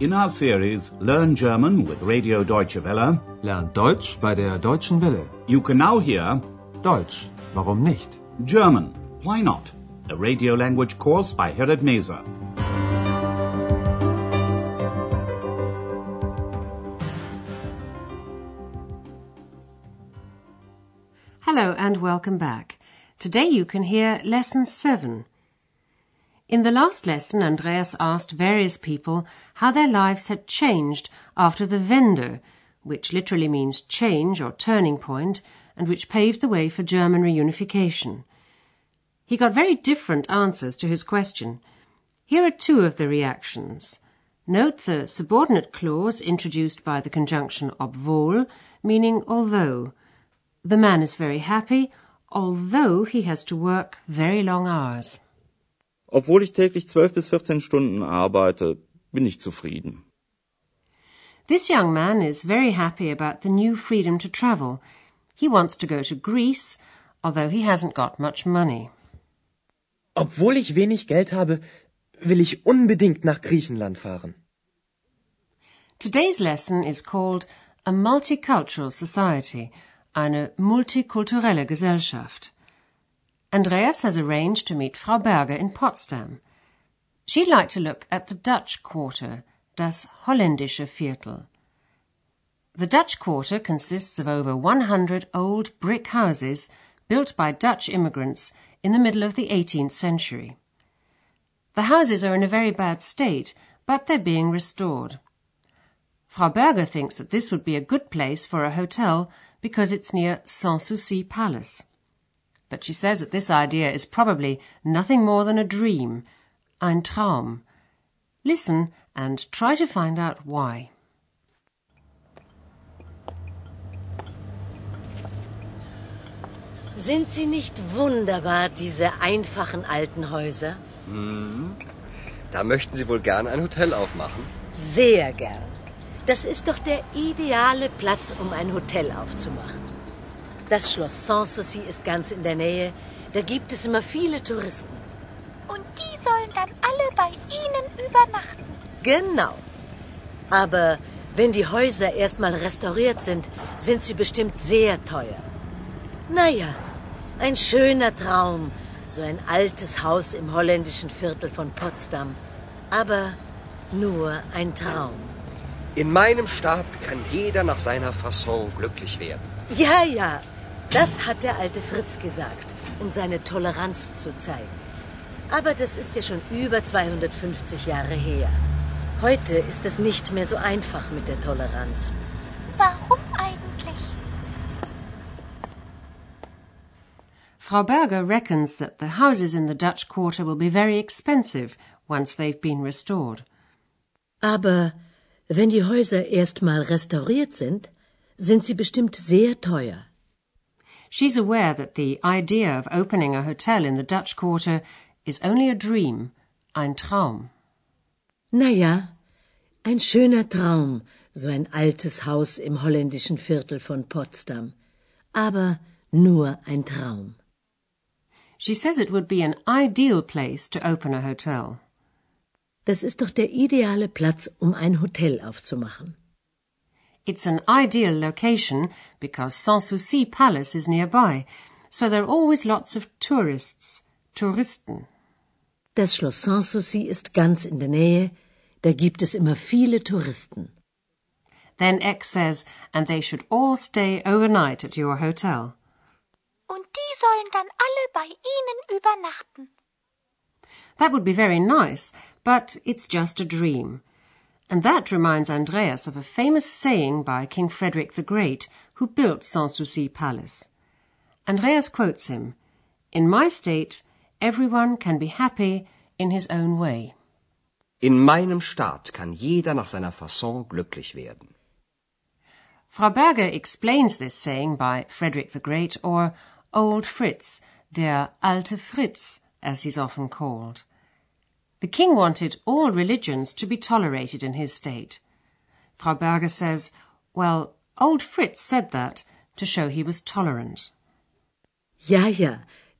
In our series Learn German with Radio Deutsche Welle, Lernt Deutsch bei der Deutschen Welle. you can now hear Deutsch, warum nicht? German, Why Not? A radio language course by Herrad Meese. Hello and welcome back. Today you can hear Lesson 7. In the last lesson, Andreas asked various people how their lives had changed after the Wende, which literally means change or turning point, and which paved the way for German reunification. He got very different answers to his question. Here are two of the reactions. Note the subordinate clause introduced by the conjunction obwohl, meaning although. The man is very happy, although he has to work very long hours. Obwohl ich täglich 12 bis 14 Stunden arbeite, bin ich zufrieden. This young man is very happy about the new freedom to travel. He wants to go to Greece, although he hasn't got much money. Obwohl ich wenig Geld habe, will ich unbedingt nach Griechenland fahren. Today's lesson is called A Multicultural Society, eine multikulturelle Gesellschaft. Andreas has arranged to meet Frau Berger in Potsdam. She'd like to look at the Dutch Quarter, das holländische Viertel. The Dutch Quarter consists of over 100 old brick houses built by Dutch immigrants in the middle of the 18th century. The houses are in a very bad state, but they're being restored. Frau Berger thinks that this would be a good place for a hotel because it's near Sanssouci Palace. But she says that this idea is probably nothing more than a dream, ein Traum. Listen and try to find out why. Sind sie nicht wunderbar, diese einfachen alten Häuser? Hm. Da möchten Sie wohl gern ein Hotel aufmachen? Sehr gern. Das ist doch der ideale Platz, um ein Hotel aufzumachen. Das Schloss Sanssouci ist ganz in der Nähe. Da gibt es immer viele Touristen. Und die sollen dann alle bei Ihnen übernachten. Genau. Aber wenn die Häuser erstmal restauriert sind, sind sie bestimmt sehr teuer. Naja, ein schöner Traum, so ein altes Haus im holländischen Viertel von Potsdam. Aber nur ein Traum. In meinem Staat kann jeder nach seiner Fasson glücklich werden. Ja, ja, das hat der alte Fritz gesagt, um seine Toleranz zu zeigen. Aber das ist ja schon über 250 Jahre her. Heute ist es nicht mehr so einfach mit der Toleranz. Warum eigentlich? Frau Berger reckons that the houses in the Dutch Quarter will be very expensive once they've been restored. Aber wenn die Häuser erstmal restauriert sind, sind sie bestimmt sehr teuer. She's aware that the idea of opening a hotel in the Dutch Quarter is only a dream, ein Traum. Naja, ein schöner Traum, so ein altes Haus im holländischen Viertel von Potsdam. Aber nur ein Traum. She says it would be an ideal place to open a hotel. Das ist doch der ideale Platz, um ein Hotel aufzumachen. It's an ideal location because Sanssouci Palace is nearby, so there are always lots of tourists, Touristen. Das Schloss Sanssouci ist ganz in der Nähe, da gibt es immer viele Touristen. Then Ex says, and they should all stay overnight at your hotel. Und die sollen dann alle bei Ihnen übernachten. That would be very nice, but it's just a dream. And that reminds Andreas of a famous saying by King Frederick the Great, who built Sanssouci Palace. Andreas quotes him, In my state, everyone can be happy in his own way. In meinem Staat kann jeder nach seiner Fasson glücklich werden. Frau Berger explains this saying by Frederick the Great, or Old Fritz, der alte Fritz, as he's often called. The king wanted all religions to be tolerated in his state. Frau Berger says, well, old Fritz said that to show he was tolerant. Ja, ja,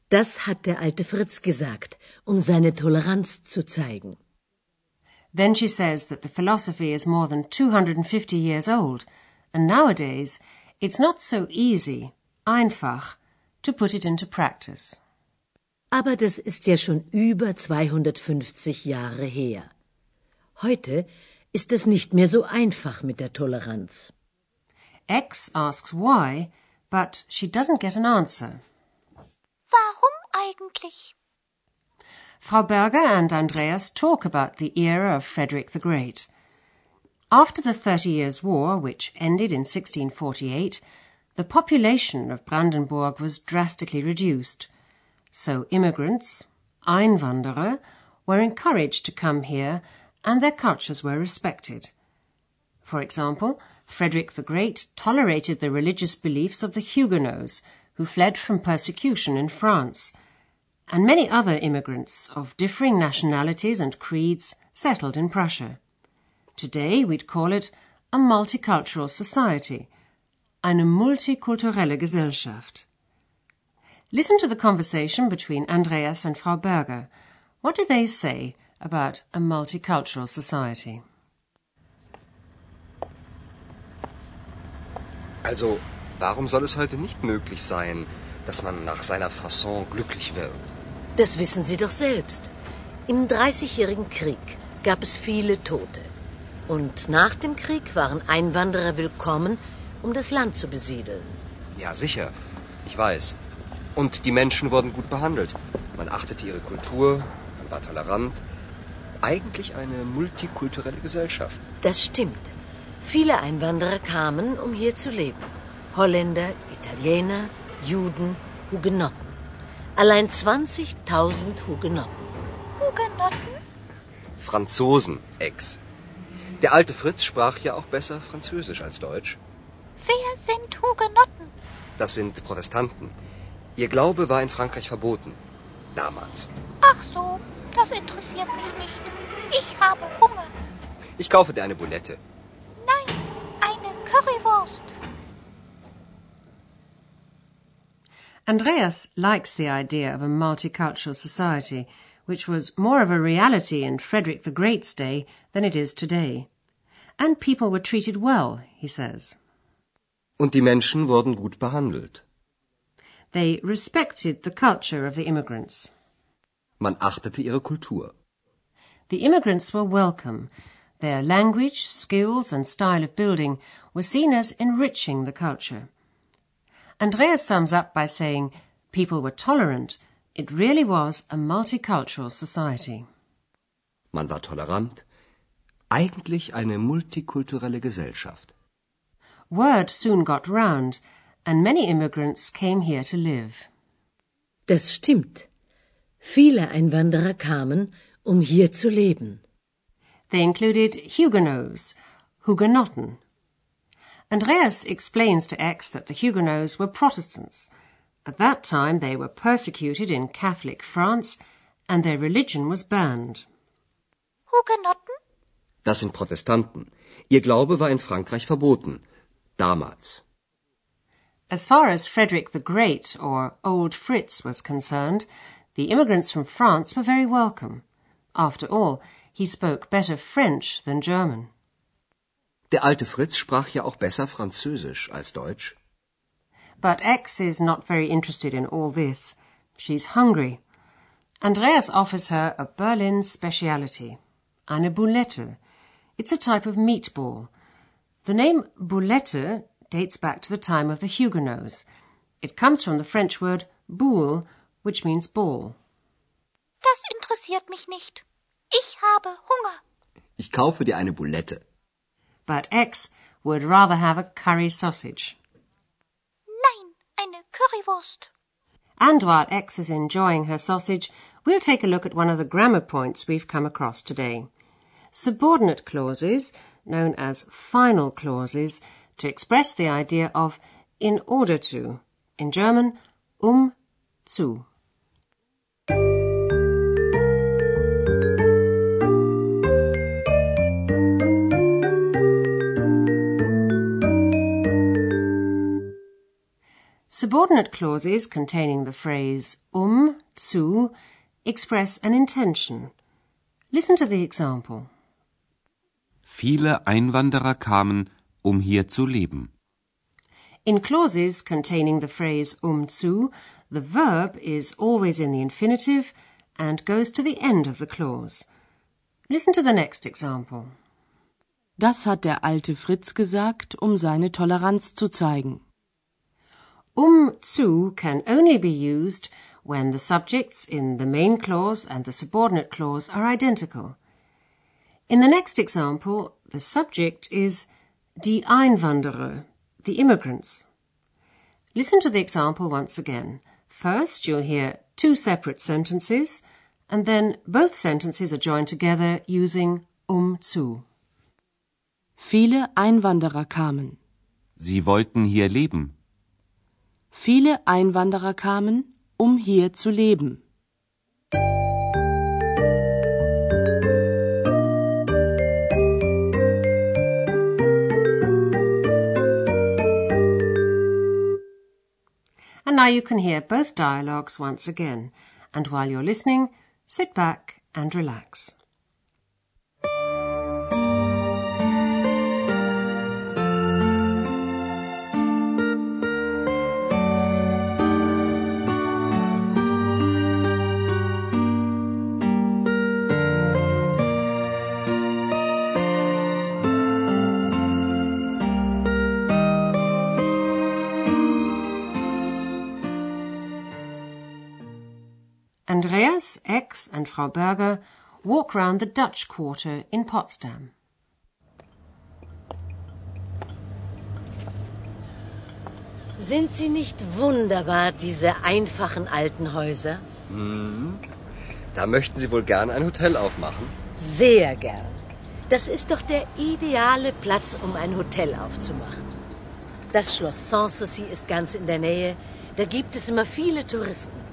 das hat der alte Fritz gesagt, um seine Toleranz zu zeigen. Then she says that the philosophy is more than 250 years old, and nowadays it's not so easy, einfach, to put it into practice. Aber das ist ja schon über 250 Jahre her. Heute ist es nicht mehr so einfach mit der Toleranz. Ex asks why, but she doesn't get an answer. Warum eigentlich? Frau Berger and Andreas talk about the era of Frederick the Great. After the Thirty Years' War, which ended in 1648, the population of Brandenburg was drastically reduced. So immigrants, Einwanderer, were encouraged to come here and their cultures were respected. For example, Frederick the Great tolerated the religious beliefs of the Huguenots, who fled from persecution in France, and many other immigrants of differing nationalities and creeds settled in Prussia. Today we'd call it a multicultural society, eine multikulturelle Gesellschaft. Listen to the conversation between Andreas and Frau Berger. What do they say about a multicultural society? Also, warum soll es heute nicht möglich sein, dass man nach seiner Fasson glücklich wird? Das wissen Sie doch selbst. Im Dreißigjährigen Krieg gab es viele Tote. Und nach dem Krieg waren Einwanderer willkommen, um das Land zu besiedeln. Ja, sicher. Ich weiß. Und die Menschen wurden gut behandelt. Man achtete ihre Kultur, man war tolerant. Eigentlich eine multikulturelle Gesellschaft. Das stimmt. Viele Einwanderer kamen, um hier zu leben. Holländer, Italiener, Juden, Hugenotten. Allein 20.000 Hugenotten. Hugenotten? Franzosen, Ex. Der alte Fritz sprach ja auch besser Französisch als Deutsch. Wer sind Hugenotten? Das sind Protestanten. Ihr Glaube war in Frankreich verboten. Damals. Ach so, das interessiert mich nicht. Ich habe Hunger. Ich kaufe dir eine Boulette. Nein, eine Currywurst. Andreas likes the idea of a multicultural society, which was more of a reality in Frederick the Great's day than it is today. And people were treated well, he says. Und die Menschen wurden gut behandelt. They respected the culture of the immigrants. Man achtete ihre Kultur. The immigrants were welcome. Their language, skills, and style of building were seen as enriching the culture. Andreas sums up by saying people were tolerant. It really was a multicultural society. Man war tolerant. Eigentlich eine multikulturelle Gesellschaft. Word soon got round, and many immigrants came here to live. Das stimmt. Viele Einwanderer kamen, um hier zu leben. They included Huguenots, Hugenotten. Andreas explains to Ex that the Huguenots were Protestants. At that time they were persecuted in Catholic France and their religion was banned. Hugenotten? Das sind Protestanten. Ihr Glaube war in Frankreich verboten. Damals. As far as Frederick the Great, or Old Fritz, was concerned, the immigrants from France were very welcome. After all, he spoke better French than German. Der alte Fritz sprach ja auch besser Französisch als Deutsch. But Ex is not very interested in all this. She's hungry. Andreas offers her a Berlin speciality, eine Boulette. It's a type of meatball. The name Boulette dates back to the time of the Huguenots. It comes from the French word boule, which means ball. Das interessiert mich nicht. Ich habe Hunger. Ich kaufe dir eine Boulette. But Ex would rather have a curry sausage. Nein, eine Currywurst. And while Ex is enjoying her sausage, we'll take a look at one of the grammar points we've come across today. Subordinate clauses, known as final clauses, to express the idea of in order to. In German, um zu. Subordinate clauses containing the phrase um, zu, express an intention. Listen to the example. Viele Einwanderer kamen, um hier zu leben. In clauses containing the phrase um zu, the verb is always in the infinitive and goes to the end of the clause. Listen to the next example. Das hat der alte Fritz gesagt, um seine Toleranz zu zeigen. Um zu can only be used when the subjects in the main clause and the subordinate clause are identical. In the next example, the subject is die Einwanderer, the immigrants. Listen to the example once again. First, you'll hear two separate sentences, and then both sentences are joined together using um zu. Viele Einwanderer kamen. Sie wollten hier leben. Viele Einwanderer kamen, um hier zu leben. Now you can hear both dialogues once again. And while you're listening, sit back and relax. Andreas, X, and Frau Berger walk round the Dutch quarter in Potsdam. Sind sie nicht wunderbar, diese einfachen alten Häuser? Da möchten Sie wohl gern ein Hotel aufmachen? Sehr gern. Das ist doch der ideale Platz, um ein Hotel aufzumachen. Das Schloss Sanssouci ist ganz in der Nähe. Da gibt es immer viele Touristen.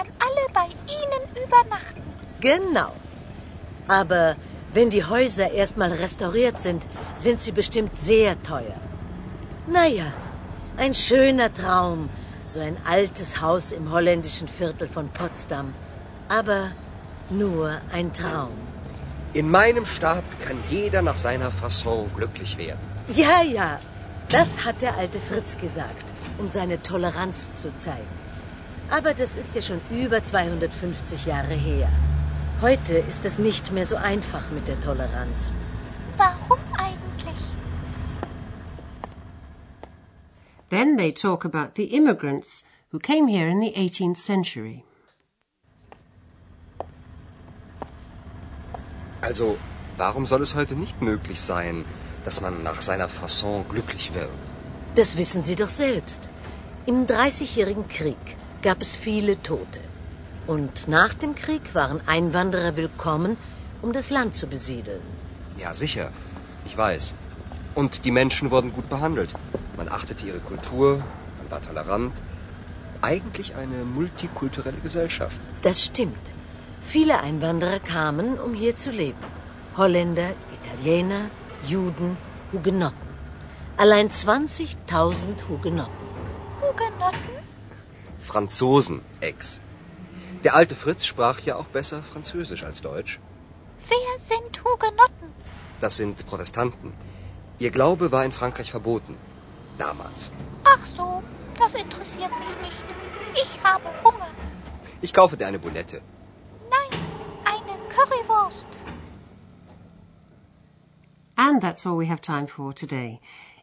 Dann alle bei Ihnen übernachten. Genau. Aber wenn die Häuser erstmal restauriert sind, sind sie bestimmt sehr teuer. Naja, ein schöner Traum, so ein altes Haus im holländischen Viertel von Potsdam. Aber nur ein Traum. In meinem Staat kann jeder nach seiner Fasson glücklich werden. Ja, ja, das hat der alte Fritz gesagt, um seine Toleranz zu zeigen. Aber das ist ja schon über 250 Jahre her. Heute ist es nicht mehr so einfach mit der Toleranz. Warum eigentlich? Then they talk about the immigrants who came here in the 18th century. Also, warum soll es heute nicht möglich sein, dass man nach seiner Fasson glücklich wird? Das wissen Sie doch selbst. Im Dreißigjährigen Krieg gab es viele Tote. Und nach dem Krieg waren Einwanderer willkommen, um das Land zu besiedeln. Ja, sicher. Ich weiß. Und die Menschen wurden gut behandelt. Man achtete ihre Kultur, man war tolerant. Eigentlich eine multikulturelle Gesellschaft. Das stimmt. Viele Einwanderer kamen, um hier zu leben. Holländer, Italiener, Juden, Hugenotten. Allein 20.000 Hugenotten. Hugenotten? Franzosen, Ex. Der alte Fritz sprach ja auch besser Französisch als Deutsch. Wer sind Hugenotten? Das sind Protestanten. Ihr Glaube war in Frankreich verboten. Damals. Ach so, das interessiert mich nicht. Ich habe Hunger. Ich kaufe dir eine Boulette. Nein, eine Currywurst. And that's all we have time for today.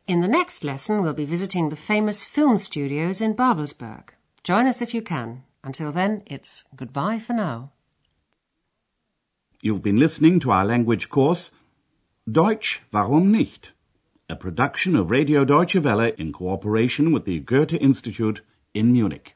In the next lesson, we'll be visiting the famous film studios in Babelsberg. Join us if you can. Until then, it's goodbye for now. You've been listening to our language course Deutsch, warum nicht? A production of Radio Deutsche Welle in cooperation with the Goethe Institute in Munich.